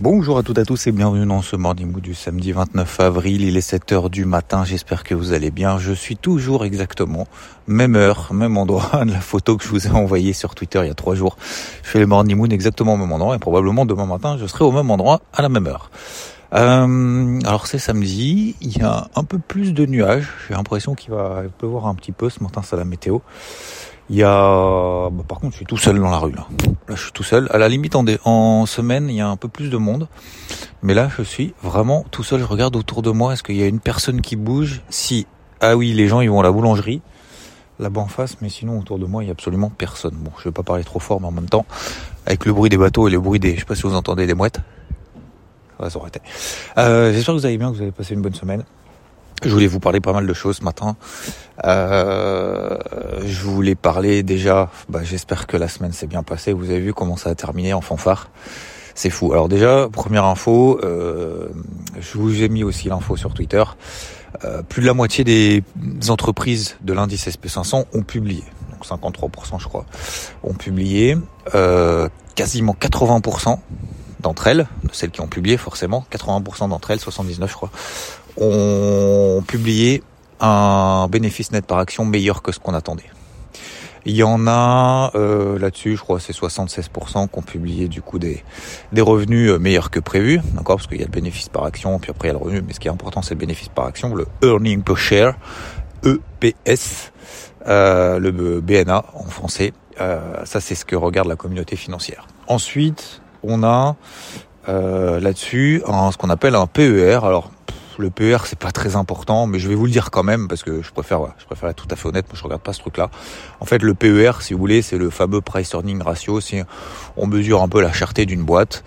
Bonjour à toutes et à tous et bienvenue dans ce Morning Mood du samedi 29 avril. Il est 7h du matin, j'espère que vous allez bien. Je suis toujours exactement même heure, même endroit de la photo que je vous ai envoyée sur Twitter il y a trois jours. Je fais le Morning Mood exactement au même endroit et probablement demain matin je serai au même endroit à la même heure. Euh, alors c'est samedi, il y a un peu plus de nuages. J'ai l'impression qu'il va pleuvoir un petit peu ce matin, c'est la météo. Il y a, bah, par contre, je suis tout seul dans la rue là. Là, je suis tout seul. À la limite, en, en semaine, il y a un peu plus de monde, mais là, je suis vraiment tout seul. Je regarde autour de moi. Est-ce qu'il y a une personne qui bouge? Si, ah oui, les gens, ils vont à la boulangerie là-bas en face, mais sinon autour de moi, il y a absolument personne. Bon, je vais pas parler trop fort, mais en même temps, avec le bruit des bateaux et le bruit des, je sais pas si vous entendez des mouettes. Ça va s'arrêter. Euh, J'espère que vous allez bien, que vous avez passé une bonne semaine. Je voulais vous parler pas mal de choses ce matin. Euh, je voulais parler déjà, bah, j'espère que la semaine s'est bien passée. Vous avez vu comment ça a terminé en fanfare. C'est fou. Alors déjà, première info, euh, je vous ai mis aussi l'info sur Twitter. Euh, plus de la moitié des entreprises de l'indice SP500 ont publié. Donc 53% je crois ont publié. Euh, quasiment 80% d'entre elles, de celles qui ont publié forcément, 80% d'entre elles, 79 je crois, ont publié un bénéfice net par action meilleur que ce qu'on attendait. Il y en a euh, là-dessus, je crois, c'est 76% qui ont publié du coup des, des revenus euh, meilleurs que prévu, d'accord, parce qu'il y a le bénéfice par action, puis après il y a le revenu, mais ce qui est important c'est le bénéfice par action, le earning per share, EPS, euh, le BNA en français. Euh, ça c'est ce que regarde la communauté financière. Ensuite, on a euh, là-dessus ce qu'on appelle un PER. Alors le PER c'est pas très important, mais je vais vous le dire quand même parce que je préfère, je préfère être tout à fait honnête. Moi, je regarde pas ce truc-là. En fait, le PER, si vous voulez, c'est le fameux price earning ratio. Si on mesure un peu la cherté d'une boîte.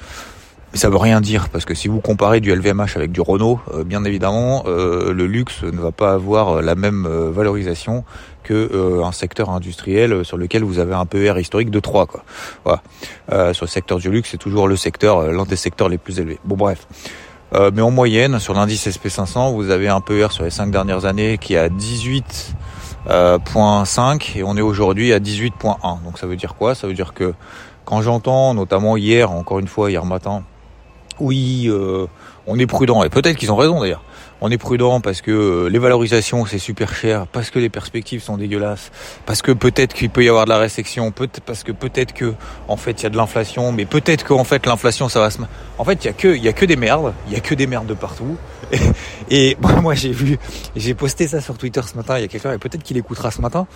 Mais ça veut rien dire parce que si vous comparez du LVMH avec du Renault, euh, bien évidemment, euh, le luxe ne va pas avoir la même euh, valorisation que un secteur industriel sur lequel vous avez un PER historique de 3 quoi. Voilà. sur le secteur du luxe, c'est toujours le secteur l'un des secteurs les plus élevés. Bon bref. Mais en moyenne, sur l'indice SP500, vous avez un PER sur les 5 dernières années qui est à 18.5 et on est aujourd'hui à 18.1. Donc ça veut dire quoi? Ça veut dire que quand j'entends, notamment hier, encore une fois hier matin, oui, euh, on est prudent, et peut-être qu'ils ont raison d'ailleurs. On est prudent parce que euh, les valorisations c'est super cher, parce que les perspectives sont dégueulasses, parce que peut-être qu'il peut y avoir de la récession, parce que peut-être que en fait il y a de l'inflation, mais peut-être qu'en fait l'inflation ça va se. En fait il y a que il y a que des merdes, il y a que des merdes de partout. Et, moi j'ai vu, j'ai posté ça sur Twitter ce matin. Il y a quelqu'un et peut-être qu'il écoutera ce matin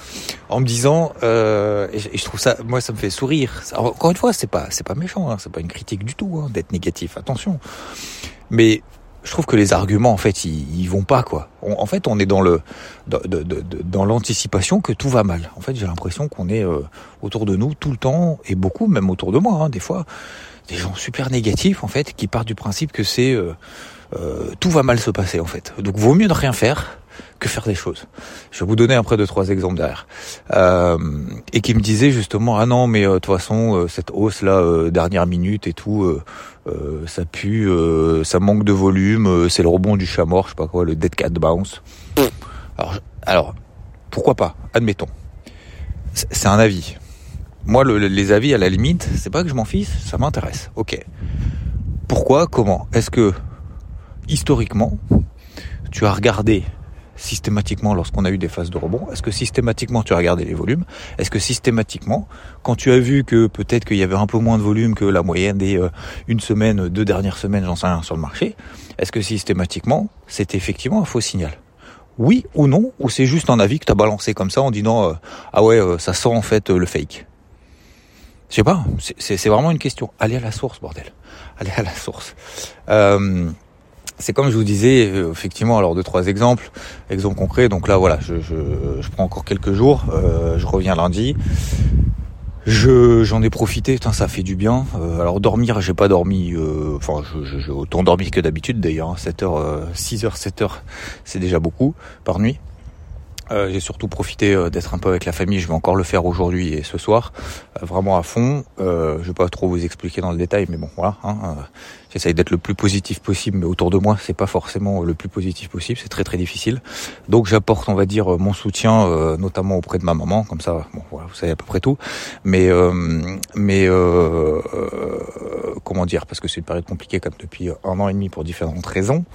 en me disant euh, et, je trouve ça, moi ça me fait sourire. Encore une fois c'est pas c'est pas méchant, hein, c'est pas une critique du tout hein, d'être négatif. Attention, mais je trouve que les arguments en fait ils, vont pas quoi. en fait on est dans le dans, l'anticipation que tout va mal. En fait j'ai l'impression qu'on est euh, autour de nous tout le temps et beaucoup même autour de moi hein, des fois des gens super négatifs en fait qui partent du principe que c'est euh, euh, tout va mal se passer en fait. Donc vaut mieux ne rien faire que faire des choses. Je vais vous donner après deux trois exemples derrière. Euh, et qui me disait justement ah non mais de toute façon cette hausse là dernière minute et tout ça pue, ça manque de volume, c'est le rebond du chat mort, je sais pas quoi, le dead cat bounce. Alors, alors pourquoi pas Admettons. C'est un avis. Moi, les avis, à la limite, c'est pas que je m'en fiche, ça m'intéresse. Ok. Pourquoi Comment? Est-ce que, historiquement, tu as regardé systématiquement lorsqu'on a eu des phases de rebond? Est-ce que systématiquement tu as regardé les volumes? Est-ce que systématiquement, quand tu as vu que peut-être qu'il y avait un peu moins de volume que la moyenne des euh, une semaine, deux dernières semaines, j'en sais rien, sur le marché, est-ce que systématiquement c'était effectivement un faux signal? Oui ou non? Ou c'est juste un avis que tu as balancé comme ça en disant euh, ah ouais, euh, ça sent en fait le fake? Je sais pas, c'est vraiment une question. Allez à la source, bordel. Allez à la source. Euh, c'est comme je vous disais, euh, effectivement, alors deux trois exemples, exemples concrets. Donc là, voilà, je, prends encore quelques jours. Euh, je reviens lundi. Je j'en ai profité, ça fait du bien. Euh, alors dormir, j'ai pas dormi. Euh, enfin, j'ai autant dormi que d'habitude d'ailleurs. 7 h 6 h 7 h c'est déjà beaucoup par nuit. J'ai surtout profité d'être un peu avec la famille. Je vais encore le faire aujourd'hui et ce soir, vraiment à fond. Je vais pas trop vous expliquer dans le détail, mais bon, voilà. Hein, J'essaye d'être le plus positif possible, mais autour de moi, c'est pas forcément le plus positif possible. C'est très très difficile. Donc j'apporte, on va dire, mon soutien, notamment auprès de ma maman. Comme ça, bon, voilà, vous savez à peu près tout. Mais mais comment dire? Parce que c'est une période compliquée comme depuis un an et demi pour différentes raisons,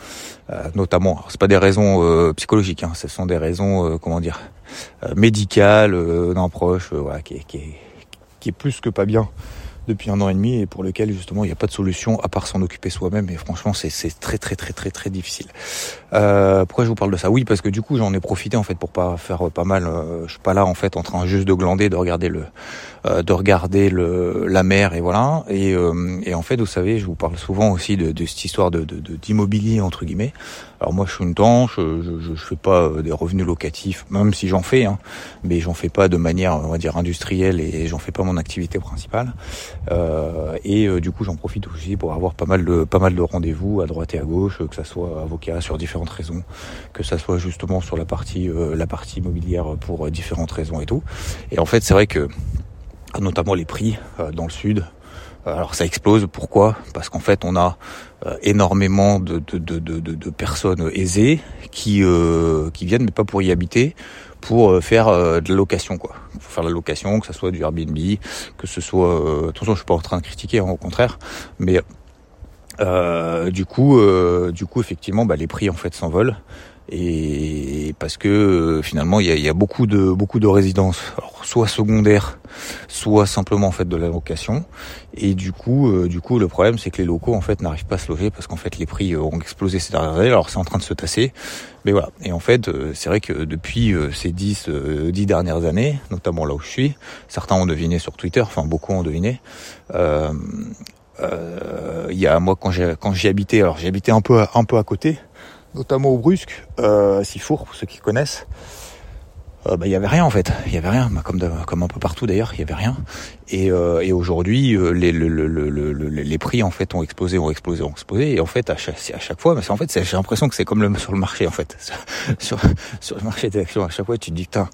notamment. C'est pas des raisons psychologiques, hein, ce sont des raisons comment dire, euh, médical euh, d'un proche, euh, voilà, qui est plus que pas bien depuis un an et demi et pour lequel justement il n'y a pas de solution à part s'en occuper soi-même et franchement c'est très très très très très difficile. Euh, pourquoi je vous parle de ça? Oui parce que du coup j'en ai profité en fait pour pas faire pas mal. Euh, je suis pas là en fait en train juste de glander, de regarder le, euh, de regarder le la mer et voilà. Et, euh, et en fait vous savez je vous parle souvent aussi de, de cette histoire de d'immobilier de, entre guillemets. Alors moi je suis une tanche, je, je, je fais pas euh, des revenus locatifs, même si j'en fais, hein, mais j'en fais pas de manière on va dire industrielle et j'en fais pas mon activité principale. Euh, et euh, du coup j'en profite aussi pour avoir pas mal de pas mal de rendez-vous à droite et à gauche, que ça soit avocat sur différentes raisons, que ça soit justement sur la partie la partie immobilière pour différentes raisons et tout. Et en fait c'est vrai que notamment les prix dans le sud, alors ça explose, pourquoi? Parce qu'en fait on a euh, énormément de, de, de, de, personnes aisées qui, euh, qui viennent mais pas pour y habiter, pour euh, faire de la location quoi. Faire la location, que ce soit du Airbnb, que ce soit... attention je suis pas en train de critiquer, hein, au contraire, mais du coup, du coup effectivement bah, les prix en fait s'envolent et parce que euh, finalement il y a, beaucoup de beaucoup de résidences, soit secondaires, soit simplement en fait de la location. Et du coup, euh, du coup, le problème c'est que les locaux en fait n'arrivent pas à se loger parce qu'en fait les prix euh, ont explosé ces dernières années. Alors c'est en train de se tasser, mais voilà. Et en fait, c'est vrai que depuis ces dix dix dernières années, notamment là où je suis, certains ont deviné sur Twitter, enfin beaucoup ont deviné. Euh, il y a moi quand j'ai quand j'y habitais, alors j'ai habité un peu un peu à côté notamment au Brusque, euh, Sifour, pour ceux qui connaissent, euh, bah, il y avait rien en fait, il y avait rien, bah, comme, comme un peu partout d'ailleurs, il y avait rien. Et, euh, et aujourd'hui, euh, les, le, le, le, les prix en fait ont explosé, ont explosé, ont explosé. Et en fait, à chaque, à chaque fois, en fait, j'ai l'impression que c'est comme le, sur le marché en fait, sur, sur le marché des actions. À chaque fois, tu te dis, putain,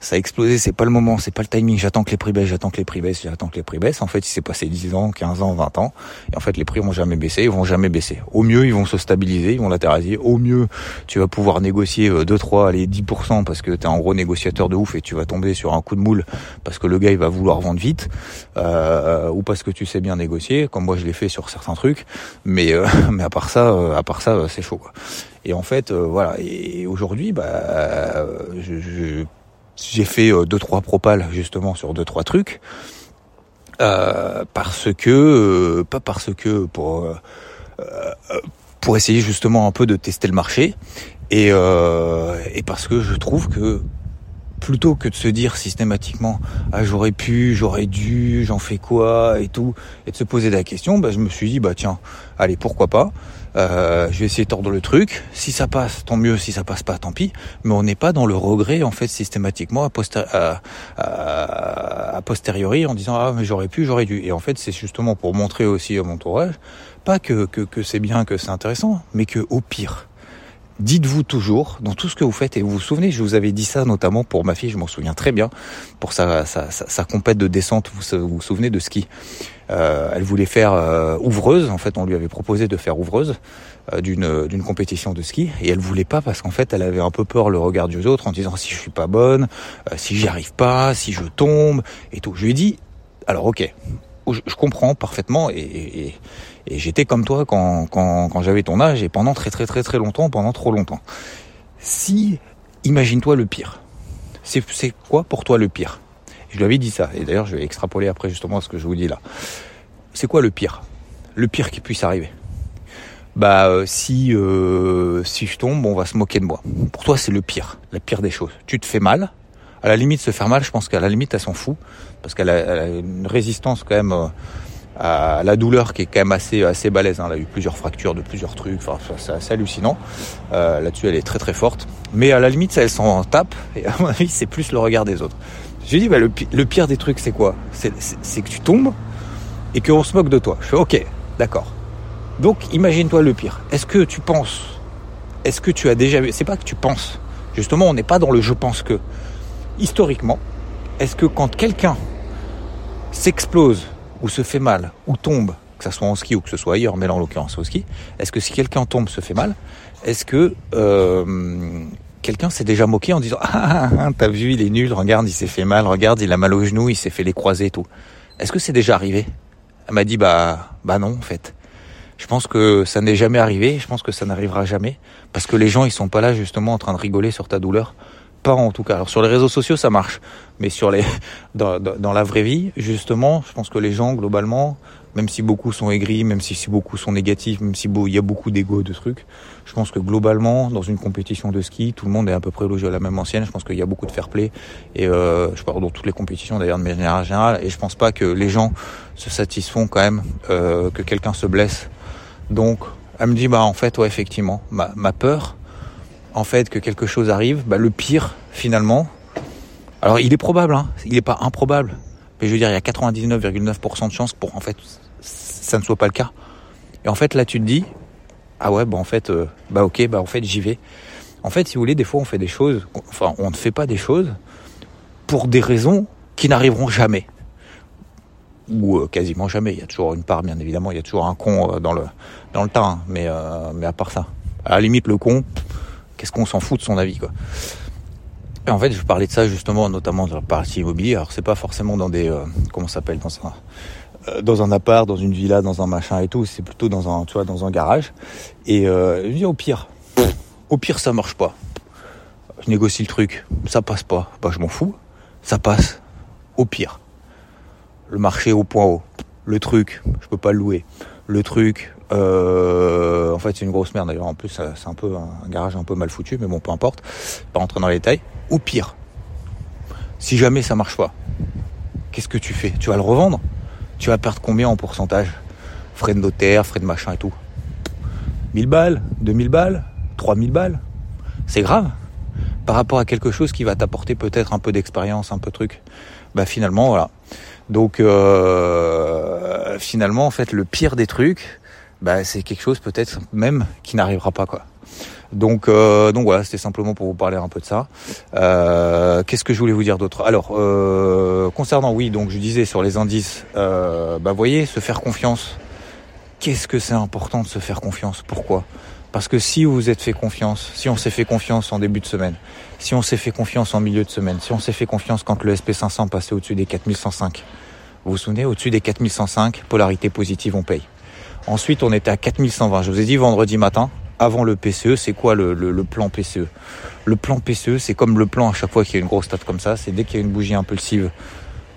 ça a explosé, c'est pas le moment, c'est pas le timing. J'attends que les prix baissent, j'attends que les prix baissent, j'attends que les prix baissent. En fait, il s'est passé 10 ans, 15 ans, 20 ans. Et en fait, les prix vont jamais baisser, ils vont jamais baisser. Au mieux, ils vont se stabiliser, ils vont latéraliser. Au mieux, tu vas pouvoir négocier 2, 3, allez, 10% parce que t'es un gros négociateur de ouf et tu vas tomber sur un coup de moule parce que le gars il va vouloir vendre vite. Euh, euh, ou parce que tu sais bien négocier, comme moi je l'ai fait sur certains trucs. Mais euh, mais à part ça, euh, à part ça, c'est chaud. Quoi. Et en fait, voilà. Et aujourd'hui, bah, j'ai fait deux trois propales justement sur deux trois trucs. parce que pas parce que pour pour essayer justement un peu de tester le marché et, et parce que je trouve que plutôt que de se dire systématiquement ah j'aurais pu, j'aurais dû, j'en fais quoi? et tout, et de se poser la question, bah, je me suis dit bah tiens, allez pourquoi pas, euh, je vais essayer de tordre le truc. Si ça passe, tant mieux. Si ça passe pas, tant pis. Mais on n'est pas dans le regret en fait systématiquement à, posteriori en disant ah mais j'aurais pu, j'aurais dû. Et en fait c'est justement pour montrer aussi à mon entourage pas que, que, que c'est bien, que c'est intéressant, mais que au pire dites-vous toujours dans tout ce que vous faites, et vous vous souvenez, je vous avais dit ça notamment pour ma fille, je m'en souviens très bien, pour sa, sa, sa, compète de descente, vous vous, souvenez de ski. Euh, elle voulait faire euh, ouvreuse, en fait on lui avait proposé de faire ouvreuse euh, d'une d'une compétition de ski, et elle voulait pas parce qu'en fait elle avait un peu peur le regard des autres en disant si je suis pas bonne, si j'y arrive pas, si je tombe, et tout. Je lui ai dit, alors ok, je, comprends parfaitement et, j'étais comme toi quand, quand, j'avais ton âge et pendant très très très très longtemps, pendant trop longtemps. Si, imagine-toi le pire. C'est quoi pour toi le pire? Je lui avais dit ça et d'ailleurs je vais extrapoler après justement ce que je vous dis là. C'est quoi le pire? Le pire qui puisse arriver? Bah euh, si euh, si je tombe, on va se moquer de moi. Pour toi, c'est le pire, la pire des choses. Tu te fais mal, à la limite se faire mal, je pense qu'à la limite elle s'en fout parce qu'elle a, une résistance quand même euh, à la douleur qui est quand même assez assez balèze. Hein. Elle a eu plusieurs fractures de plusieurs trucs, enfin c'est assez hallucinant. Euh, Là-dessus elle est très très forte, mais à la limite ça elle s'en tape et à mon avis c'est plus le regard des autres. J'ai dit bah, le, le, pire des trucs c'est quoi? C'est que tu tombes et qu'on se moque de toi. Je fais ok, d'accord. Donc imagine-toi le pire. Est-ce que tu penses Est-ce que tu as déjà vu C'est pas que tu penses Justement, on n'est pas dans le je pense que. Historiquement, est-ce que quand quelqu'un s'explose ou se fait mal ou tombe, que ce soit en ski ou que ce soit ailleurs, mais là en l'occurrence au ski, est-ce que si quelqu'un tombe, se fait mal, est-ce que euh, quelqu'un s'est déjà moqué en disant ah, ah, ah t'as vu il est nul, regarde il s'est fait mal, regarde il a mal au genou, il s'est fait les croisés et tout. Est-ce que c'est déjà arrivé? Elle m'a dit bah bah non en fait. Je pense que ça n'est jamais arrivé, je pense que ça n'arrivera jamais parce que les gens ils sont pas là justement en train de rigoler sur ta douleur en tout cas. Sur les réseaux sociaux ça marche, mais sur les dans, la vraie vie, justement, je pense que les gens globalement, même si beaucoup sont aigris, même si, beaucoup sont négatifs, même si il y a beaucoup d'ego de trucs, je pense que globalement dans une compétition de ski, tout le monde est à peu près logé à la même ancienne. Je pense qu'il y a beaucoup de fair play et euh, je parle dans toutes les compétitions d'ailleurs de manière générale et je pense pas que les gens se satisfont quand même euh, que quelqu'un se blesse. Donc elle me dit bah en fait ouais effectivement ma peur en fait que quelque chose arrive, bah, le pire finalement, alors il est probable, hein, il n'est pas improbable, mais je veux dire il y a 99,9% de chances pour en fait ça ne soit pas le cas. Et en fait là tu te dis ah ouais bah en fait euh, bah ok bah en fait j'y vais. En fait si vous voulez des fois on fait des choses, enfin on ne fait pas des choses pour des raisons qui n'arriveront jamais ou euh, quasiment jamais. Il y a toujours une part, bien évidemment, il y a toujours un con euh, dans le dans tas, hein, mais mais à part ça, à la limite le con, qu'est-ce qu'on s'en fout de son avis quoi. Et en fait, je parlais de ça justement, notamment dans la partie immobilier. Alors c'est pas forcément dans des euh, comment s'appelle dans un euh, dans un appart, dans une villa, dans un machin et tout. C'est plutôt dans un tu vois dans un garage. Et euh, je dis au pire, au pire ça marche pas. Je négocie le truc, ça passe pas. Bah je m'en fous, ça passe. Au pire, le marché au point haut, le truc, je peux pas le louer. Le truc, euh, en fait, c'est une grosse merde d'ailleurs. En plus, c'est un peu un garage un peu mal foutu, mais bon, peu importe. Pas rentrer dans les détails. Ou pire, si jamais ça marche pas, qu'est-ce que tu fais? Tu vas le revendre? Tu vas perdre combien en pourcentage? Frais de notaire, frais de machin et tout. 1000 balles, 2000 balles, 3000 balles? C'est grave. Par rapport à quelque chose qui va t'apporter peut-être un peu d'expérience, un peu de truc. Bah finalement, voilà. Donc euh, finalement, en fait, le pire des trucs, bah, c'est quelque chose peut-être même qui n'arrivera pas quoi. Donc, euh, donc voilà, c'était simplement pour vous parler un peu de ça. Euh, Qu'est-ce que je voulais vous dire d'autre? Alors, concernant, oui, donc je disais sur les indices, bah voyez, se faire confiance. Qu'est-ce que c'est important de se faire confiance? Pourquoi? Parce que si vous vous êtes fait confiance, si on s'est fait confiance en début de semaine, si on s'est fait confiance en milieu de semaine, si on s'est fait confiance quand le SP500 passait au-dessus des 4105, vous vous souvenez, au-dessus des 4105, polarité positive, on paye. Ensuite, on était à 4120. Je vous ai dit vendredi matin, avant le PCE, c'est quoi le, plan PCE Le plan PCE, c'est comme le plan à chaque fois qu'il y a une grosse stat comme ça, c'est dès qu'il y a une bougie impulsive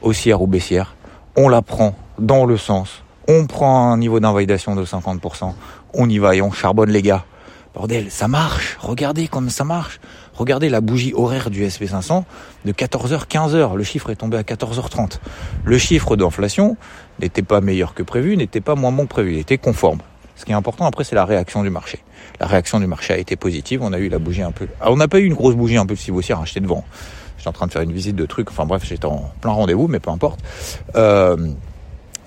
haussière ou baissière, on la prend dans le sens, on prend un niveau d'invalidation de 50%, on y va et on charbonne les gars. Bordel, ça marche, regardez comme ça marche. Regardez la bougie horaire du SP500 de 14h 15h. Le chiffre est tombé à 14h30. Le chiffre d'inflation n'était pas meilleur que prévu, n'était pas moins bon que prévu, il était conforme. Ce qui est important après, c'est la réaction du marché. La réaction du marché a été positive. On a eu la bougie un peu. Ah, on n'a pas eu une grosse bougie un peu aussi acheter devant. J'étais en train de faire une visite de trucs. Enfin bref, j'étais en plein rendez-vous, mais peu importe. Euh,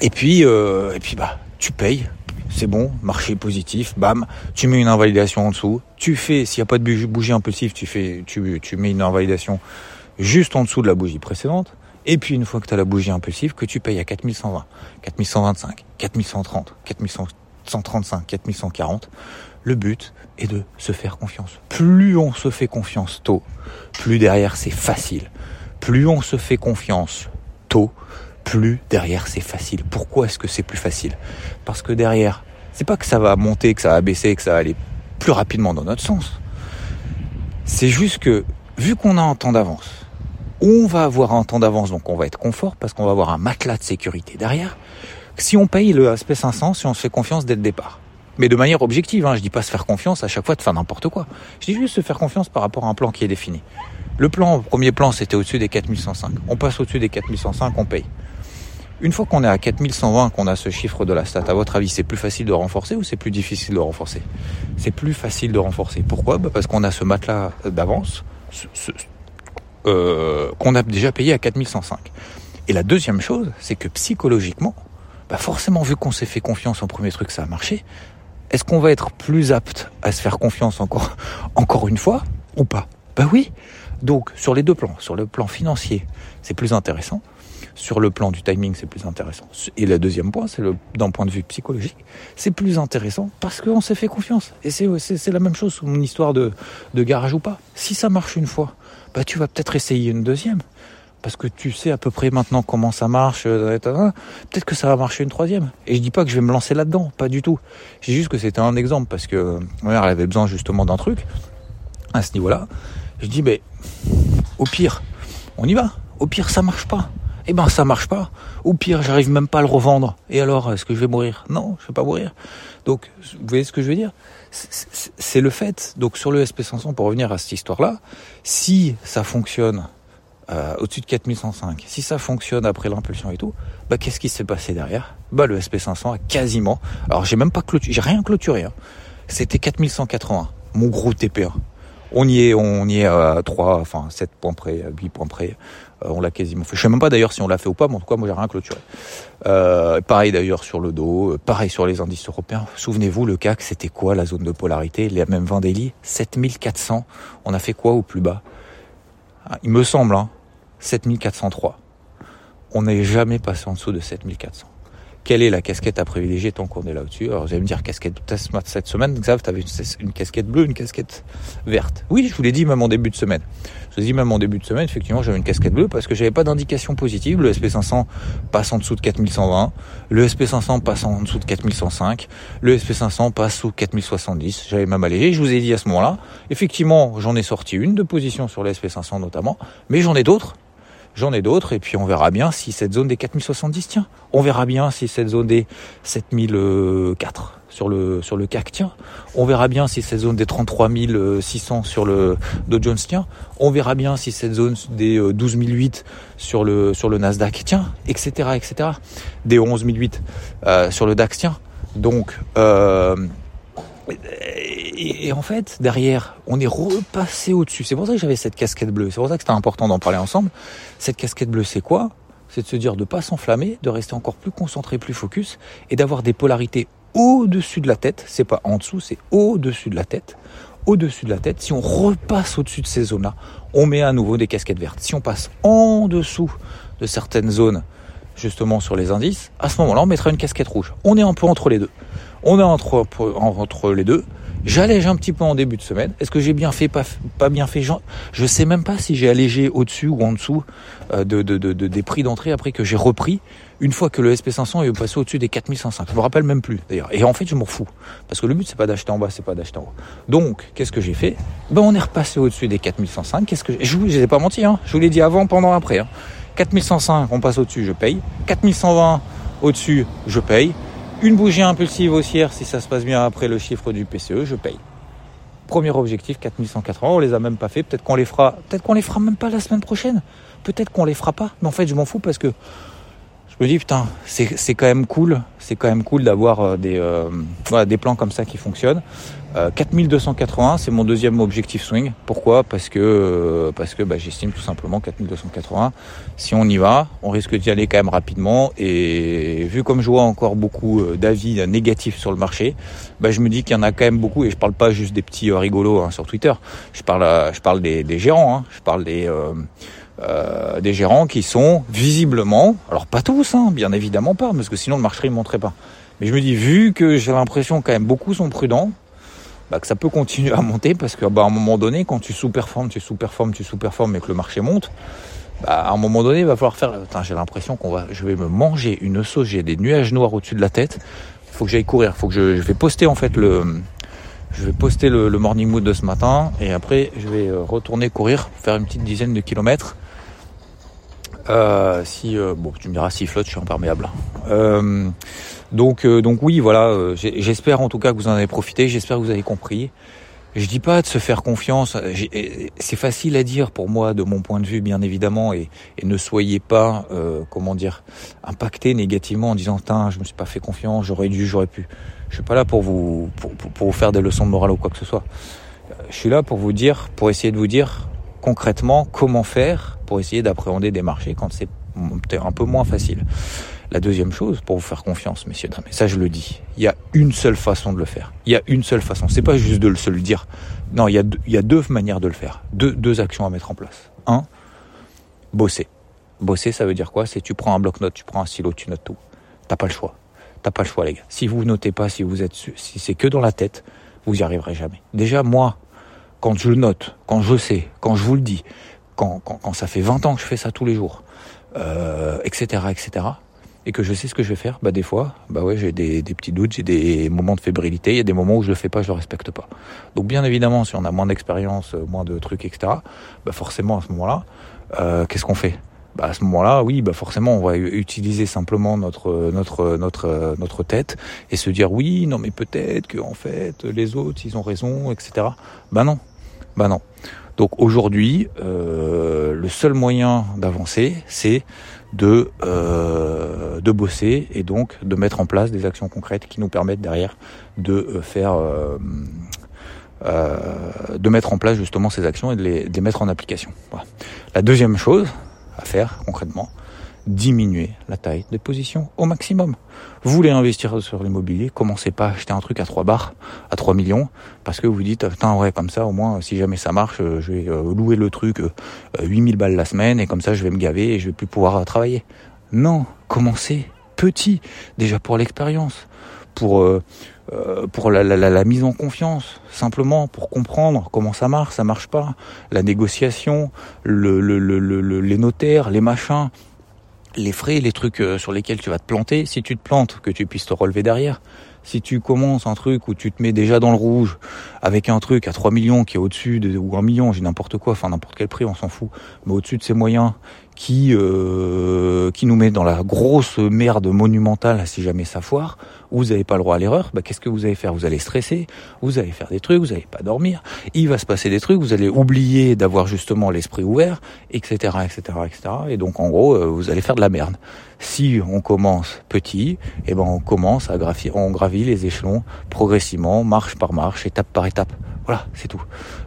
et puis, euh, et puis bah, tu payes c'est bon, marché positif, bam, tu mets une invalidation en dessous, tu fais, s'il n'y a pas de bougie impulsive, tu fais, tu, tu mets une invalidation juste en dessous de la bougie précédente, et puis une fois que tu as la bougie impulsive, que tu payes à 4120, 4125, 4130, 4135, 4140, le but est de se faire confiance. Plus on se fait confiance tôt, plus derrière c'est facile. Plus on se fait confiance tôt, plus derrière c'est facile. Pourquoi est-ce que c'est plus facile? Parce que derrière, c'est pas que ça va monter, que ça va baisser, que ça va aller plus rapidement dans notre sens. C'est juste que vu qu'on a un temps d'avance, on va avoir un temps d'avance, donc on va être confort parce qu'on va avoir un matelas de sécurité derrière. Si on paye le aspect 500, si on se fait confiance dès le départ. Mais de manière objective, hein, je dis pas se faire confiance à chaque fois de faire n'importe quoi. Je dis juste se faire confiance par rapport à un plan qui est défini. Le plan, premier plan, c'était au-dessus des 4105. On passe au-dessus des 4105, on paye. Une fois qu'on est à 4120, qu'on a ce chiffre de la stat, à votre avis, c'est plus facile de renforcer ou c'est plus difficile de renforcer? C'est plus facile de renforcer. Pourquoi? Bah Parce qu'on a ce matelas d'avance euh, qu'on a déjà payé à 4105. Et la deuxième chose, c'est que psychologiquement, bah forcément, vu qu'on s'est fait confiance en premier truc, ça a marché, est-ce qu'on va être plus apte à se faire confiance encore, encore une fois ou pas? Bah oui. Donc sur les deux plans, sur le plan financier, c'est plus intéressant. Sur le plan du timing, c'est plus intéressant. Et le deuxième point, c'est d'un point de vue psychologique, c'est plus intéressant parce qu'on s'est fait confiance. Et c'est la même chose mon histoire de de garage ou pas. Si ça marche une fois, bah tu vas peut-être essayer une deuxième parce que tu sais à peu près maintenant comment ça marche, euh, peut-être que ça va marcher une troisième. Et je dis pas que je vais me lancer là-dedans, pas du tout. Dis juste que c'était un exemple parce que ma mère avait besoin justement d'un truc à ce niveau-là. Je dis, mais au pire, on y va. Au pire, ça marche pas. Eh ben, ça marche pas. Au pire, j'arrive même pas à le revendre. Et alors, est-ce que je vais mourir? Non, je vais pas mourir. Donc, vous voyez ce que je veux dire? C'est le fait. Donc, sur le SP500, pour revenir à cette histoire-là, si ça fonctionne euh, au-dessus de 4105. Si ça fonctionne après l'impulsion et tout, bah qu'est-ce qui s'est passé derrière? Bah le SP500 a quasiment. Alors j'ai même pas clôturé, j'ai rien clôturé. Hein. C'était 4180, mon gros TP1. On y est, on y est à 3, enfin 7 points près, 8 points près. Euh, on l'a quasiment fait. Je sais même pas d'ailleurs si on l'a fait ou pas, mais en tout cas moi j'ai rien clôturé. Euh, pareil d'ailleurs sur le dos, euh, pareil sur les indices européens. Souvenez-vous le CAC c'était quoi la zone de polarité? Les mêmes Vendéli, 7400. On a fait quoi au plus bas? Ah, il me semble, hein, 7403. On n'est jamais passé en dessous de 7400. Quelle est la casquette à privilégier tant qu'on est là au-dessus Alors vous allez me dire casquette cette semaine, Xav, tu avais une, casquette bleue, une casquette verte. Oui, je vous l'ai dit même en début de semaine. Je vous ai dit même en début de semaine, effectivement, j'avais une casquette bleue parce que j'avais pas d'indication positive. Le SP500 passe en dessous de 4120, le SP500 passe en dessous de 4105, le SP500 passe sous 4070. J'avais même allégé. Je vous ai dit à ce moment-là, effectivement, j'en ai sorti une de position sur le SP500 notamment, mais j'en ai d'autres J'en ai d'autres et puis on verra bien si cette zone des 4070 tient. On verra bien si cette zone des 7004 sur le sur le CAC tient. On verra bien si cette zone des 33600 sur le Dow Jones tient. On verra bien si cette zone des 12008 sur le sur le Nasdaq tient, etc., etc. Des 11008 euh, sur le DAX tient. Donc euh, et, en fait, derrière, on est repassé au-dessus. C'est pour ça que j'avais cette casquette bleue. C'est pour ça que c'était important d'en parler ensemble. Cette casquette bleue, c'est quoi? C'est de se dire de pas s'enflammer, de rester encore plus concentré, plus focus, et d'avoir des polarités au-dessus de la tête. C'est pas en dessous, c'est au-dessus de la tête. Au-dessus de la tête. Si on repasse au-dessus de ces zones-là, on met à nouveau des casquettes vertes. Si on passe en dessous de certaines zones, justement sur les indices, à ce moment-là, on mettra une casquette rouge. On est un peu entre les deux. On est entre, entre les deux. J'allège un petit peu en début de semaine. Est-ce que j'ai bien fait, pas, pas bien fait Je sais même pas si j'ai allégé au-dessus ou en dessous euh, de, de, de, des prix d'entrée après que j'ai repris une fois que le SP500 est passé au-dessus des 4500. Je me rappelle même plus d'ailleurs. Et en fait, je m'en fous parce que le but c'est pas d'acheter en bas, c'est pas d'acheter en haut. Donc, qu'est-ce que j'ai fait? Ben, on est repassé au-dessus des 4105. Qu'est-ce que je vous, ai pas menti, hein. Je vous l'ai dit avant, pendant, après. Hein. 4105, on passe au-dessus, je paye. 4120 au-dessus, je paye. Une bougie impulsive haussière, si ça se passe bien après le chiffre du PCE, je paye. Premier objectif, 4180, on les a même pas fait. Peut-être qu'on les fera, peut-être qu'on les fera même pas la semaine prochaine. Peut-être qu'on les fera pas. Mais en fait, je m'en fous parce que je me dis putain, c'est quand même cool, c'est quand même cool d'avoir euh, des euh, des plans comme ça qui fonctionnent. 4280, euh, c'est mon deuxième objectif swing. Pourquoi? Parce que parce que bah, j'estime tout simplement 4280. Si on y va, on risque d'y aller quand même rapidement. Et vu comme je vois encore beaucoup d'avis négatifs sur le marché, bah, je me dis qu'il y en a quand même beaucoup. Et je parle pas juste des petits rigolos hein, sur Twitter. Je parle je parle des, des gérants. Hein. Je parle des euh, des gérants qui sont visiblement, alors pas tous, hein, bien évidemment pas, parce que sinon le marché ne montrait pas. Mais je me dis, vu que j'ai l'impression quand même beaucoup sont prudents, bah, que ça peut continuer à monter parce qu'à bah, un moment donné, quand tu sous-performes, tu sous-performes, tu sous-performes et que le marché monte, bah, à un moment donné, il va falloir faire. j'ai l'impression qu'on va, je vais me manger une sauce, j'ai des nuages noirs au-dessus de la tête. Il faut que j'aille courir, faut que je, vais poster en fait le, je vais poster le, le, morning mood de ce matin et après je vais euh, retourner courir, faire une petite dizaine de kilomètres euh, si euh, bon, tu me diras si flotte, je suis imperméable. Euh, donc donc oui, voilà. J'espère en tout cas que vous en avez profité. J'espère que vous avez compris. Je dis pas de se faire confiance. C'est facile à dire pour moi, de mon point de vue, bien évidemment, et, et ne soyez pas, comment dire, impacté négativement en disant, tiens, je me suis pas fait confiance, j'aurais dû, j'aurais pu. Je suis pas là pour vous, pour, pour, vous faire des leçons de morale ou quoi que ce soit. Je suis là pour vous dire, pour essayer de vous dire concrètement comment faire pour essayer d'appréhender des marchés quand c'est un peu moins facile. La deuxième chose, pour vous faire confiance, messieurs, dames, ça je le dis, il y a une seule façon de le faire. Il y a une seule façon. C'est pas juste de le se le dire. Non, il y a, deux, il y a deux manières de le faire. Deux, deux actions à mettre en place. Un, bosser. Bosser, ça veut dire quoi? C'est tu prends un bloc-notes, tu prends un stylo, tu notes tout. T'as pas le choix. T'as pas le choix, les gars. Si vous notez pas, si vous êtes, si c'est que dans la tête, vous y arriverez jamais. Déjà, moi, quand je note, quand je sais, quand je vous le dis, quand, quand, quand ça fait 20 ans que je fais ça tous les jours, euh, etc., etc., et que je sais ce que je vais faire, bah des fois, bah ouais, j'ai des, des petits doutes, j'ai des moments de fébrilité, il y a des moments où je le fais pas, je le respecte pas. Donc bien évidemment, si on a moins d'expérience, euh, moins de trucs, etc., bah forcément à ce moment-là, euh, qu'est-ce qu'on fait? Bah à ce moment-là, oui, bah forcément, on va utiliser simplement notre notre notre notre tête et se dire oui, non mais peut-être que en fait les autres ils ont raison, etc. Bah non, bah non. Donc aujourd'hui, euh, le seul moyen d'avancer, c'est de euh, de bosser et donc de mettre en place des actions concrètes qui nous permettent derrière de euh, faire de mettre en place justement ces actions et de les, mettre en application. La deuxième chose à faire concrètement, diminuer la taille des positions au maximum. Vous voulez investir sur l'immobilier, commencez pas à acheter un truc à 3 bars, à 3 millions, parce que vous dites, putain ouais, comme ça, au moins, si jamais ça marche, euh, je vais euh, louer le truc 8000 euh, balles la semaine, et comme ça, je vais me gaver et je vais plus pouvoir travailler. Non, commencez petit, déjà pour l'expérience, pour... pour la, la, la, mise en confiance, simplement pour comprendre comment ça marche, ça marche pas, la négociation, le, le, le, les notaires, les machins, les frais, les trucs euh, sur lesquels tu vas te planter, si tu te plantes, que tu puisses te relever derrière. Si tu commences un truc où tu te mets déjà dans le rouge avec un truc à 3 millions qui est au-dessus de, ou un million, j'ai n'importe quoi, enfin n'importe quel prix, on s'en fout, mais au-dessus de ses moyens, qui euh, qui nous met dans la grosse merde monumentale si jamais ça foire, vous n'avez pas le droit à l'erreur, bah, qu'est-ce que vous allez faire? Vous allez stresser, vous allez faire des trucs, vous n'allez pas dormir, il va se passer des trucs, vous allez oublier d'avoir justement l'esprit ouvert, etc., etc., etc. Et donc en gros, euh, vous allez faire de la merde. Si on commence petit, et eh ben on commence à gravir, on gravit les échelons progressivement, marche par marche, étape par étape. Voilà, c'est tout.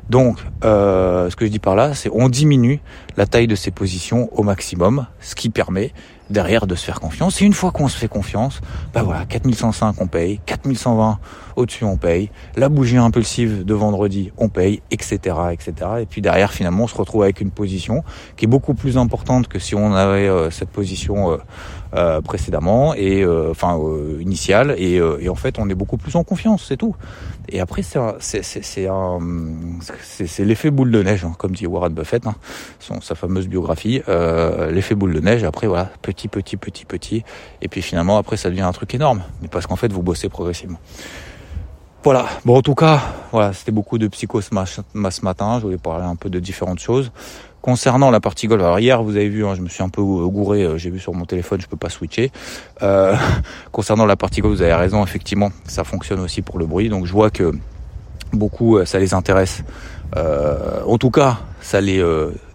Donc, euh, ce que je dis par là, c'est on diminue la taille de ses positions au maximum, ce qui permet derrière de se faire confiance. Et une fois qu'on se fait confiance, bah voilà, 4105 on paye, 4120 au-dessus on paye, la bougie impulsive de vendredi on paye, etc., etc. Et puis derrière finalement on se retrouve avec une position qui est beaucoup plus importante que si on avait euh, cette position euh, euh, précédemment et enfin initiale et, et, en fait on est beaucoup plus en confiance, c'est tout. Et après c'est c'est l'effet boule de neige, hein, comme dit Warren Buffett, hein, son, sa fameuse biographie, l'effet boule de neige. Après voilà petit, petit, petit. Et puis finalement, après, ça devient un truc énorme. Mais parce qu'en fait, vous bossez progressivement. Voilà. Bon, en tout cas, voilà, c'était beaucoup de psycho ce, matin. Je voulais parler un peu de différentes choses. Concernant la partie golf, alors hier, vous avez vu, hein, je me suis un peu gouré, euh, j'ai vu sur mon téléphone, je peux pas switcher. Euh, concernant la partie golf, vous avez raison, effectivement, ça fonctionne aussi pour le bruit. Donc je vois que beaucoup, euh, ça les intéresse. En tout cas, ça les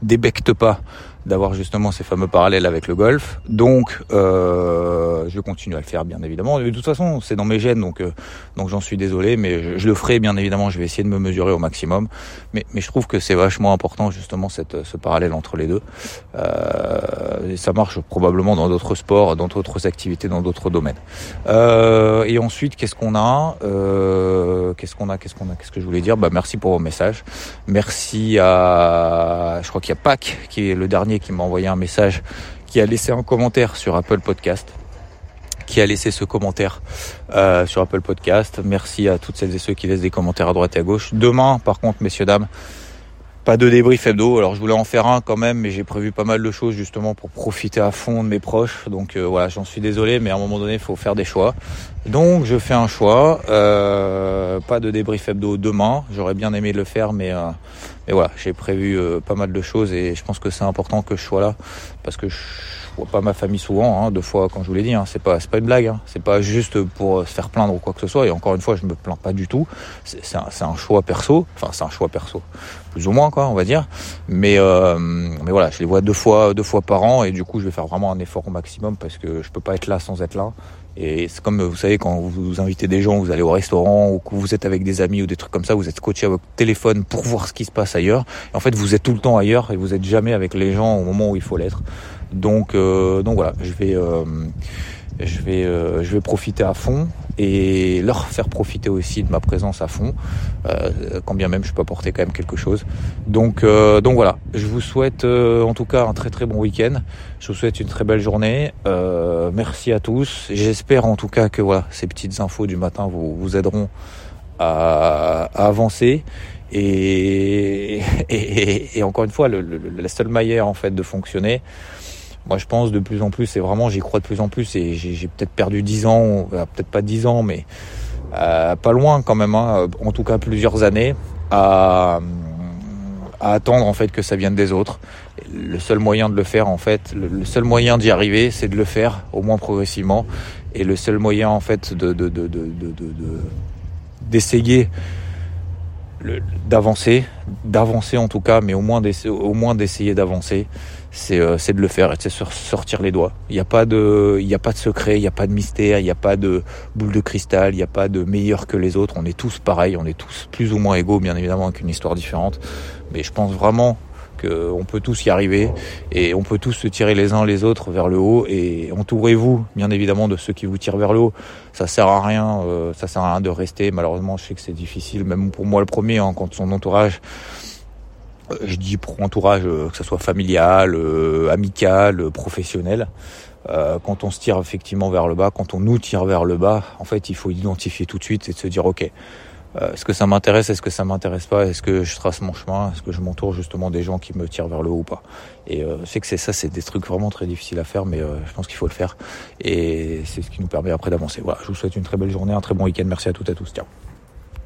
débecte pas d'avoir justement ces fameux parallèles avec le golf. Donc, euh, je continue à le faire, bien évidemment. De toute façon, c'est dans mes gènes, donc euh, donc j'en suis désolé, mais je, le ferai, bien évidemment. Je vais essayer de me mesurer au maximum. Mais mais je trouve que c'est vachement important justement cette ce parallèle entre les deux. Euh, ça marche probablement dans d'autres sports, dans d'autres activités, dans d'autres domaines. Et ensuite, qu'est-ce qu'on a? Qu'est-ce qu'on a? Qu'est-ce qu'on a? Qu'est-ce que je voulais dire? Bah merci pour vos messages. Merci à, je crois qu'il y a Pâques qui est le dernier qui m'a envoyé un message, qui a laissé un commentaire sur Apple Podcast qui a laissé ce commentaire euh, sur Apple Podcast. Merci à toutes celles et ceux qui laissent des commentaires à droite et à gauche. Demain, par contre, messieurs, dames, pas de débrief hebdo. Alors je voulais en faire un quand même, mais j'ai prévu pas mal de choses justement pour profiter à fond de mes proches. Donc euh, voilà, j'en suis désolé, mais à un moment donné, il faut faire des choix. Donc je fais un choix. Euh, pas de débrief hebdo demain. J'aurais bien aimé le faire, mais euh, mais voilà, j'ai prévu euh, pas mal de choses et je pense que c'est important que je sois là parce que je vois pas ma famille souvent, hein, deux fois quand je vous l'ai dit, hein, c'est pas pas une blague, hein, c'est pas juste pour euh, se faire plaindre ou quoi que ce soit. Et encore une fois, je me plains pas du tout. C'est un, un, choix perso, enfin c'est un choix perso, plus ou moins quoi, on va dire. Mais euh, mais voilà, je les vois deux fois deux fois par an et du coup, je vais faire vraiment un effort au maximum parce que je peux pas être là sans être là. Et c'est comme vous savez quand vous invitez des gens, vous allez au restaurant ou que vous êtes avec des amis ou des trucs comme ça, vous êtes coaché à votre téléphone pour voir ce qui se passe ailleurs. Et en fait, vous êtes tout le temps ailleurs et vous êtes jamais avec les gens au moment où il faut l'être. Donc, donc voilà, je vais je vais, euh, je vais profiter à fond et leur faire profiter aussi de ma présence à fond, euh, quand bien même je peux apporter quand même quelque chose. Donc, euh, donc voilà, je vous souhaite en tout cas un très très bon week-end. Je vous souhaite une très belle journée. merci à tous. J'espère en tout cas que voilà, ces petites infos du matin vous, vous aideront à, avancer. Et, et, et, encore une fois, le, la seule manière en fait de fonctionner, moi, je pense de plus en plus, et vraiment, j'y crois de plus en plus, et j'ai peut-être perdu 10 ans, peut-être pas 10 ans, mais euh, pas loin quand même, hein, en tout cas plusieurs années, à, à, attendre en fait que ça vienne des autres. Le seul moyen de le faire, en fait, le, seul moyen d'y arriver, c'est de le faire, au moins progressivement, et le seul moyen en fait de d'essayer de, d'avancer, d'avancer en tout cas, mais au moins d'essayer d'avancer euh, c'est de le faire de sortir les doigts. Il n'y a pas de il a pas de secret, il n'y a pas de mystère, il n'y a pas de boule de cristal, il n'y a pas de meilleur que les autres. On est tous pareils, on est tous plus ou moins égaux, bien évidemment, avec une histoire différente. Mais je pense vraiment qu'on peut tous y arriver et on peut tous se tirer les uns les autres vers le haut et entourez-vous bien évidemment de ceux qui vous tirent vers le haut ça sert à rien euh, ça sert à rien de rester malheureusement je sais que c'est difficile même pour moi le premier hein, quand son entourage euh, je dis pour entourage, euh, que ce soit familial, euh, amical, professionnel. quand on se tire effectivement vers le bas, quand on nous tire vers le bas, en fait, il faut identifier tout de suite et de se dire, ok, est-ce que ça m'intéresse, est-ce que ça m'intéresse pas, est-ce que je trace mon chemin, est-ce que je m'entoure justement des gens qui me tirent vers le haut ou pas. Et je sais que c'est ça, c'est des trucs vraiment très difficiles à faire, mais je pense qu'il faut le faire. Et c'est ce qui nous permet après d'avancer. Voilà, je vous souhaite une très belle journée, un très bon week-end. Merci à toutes et à tous. Ciao.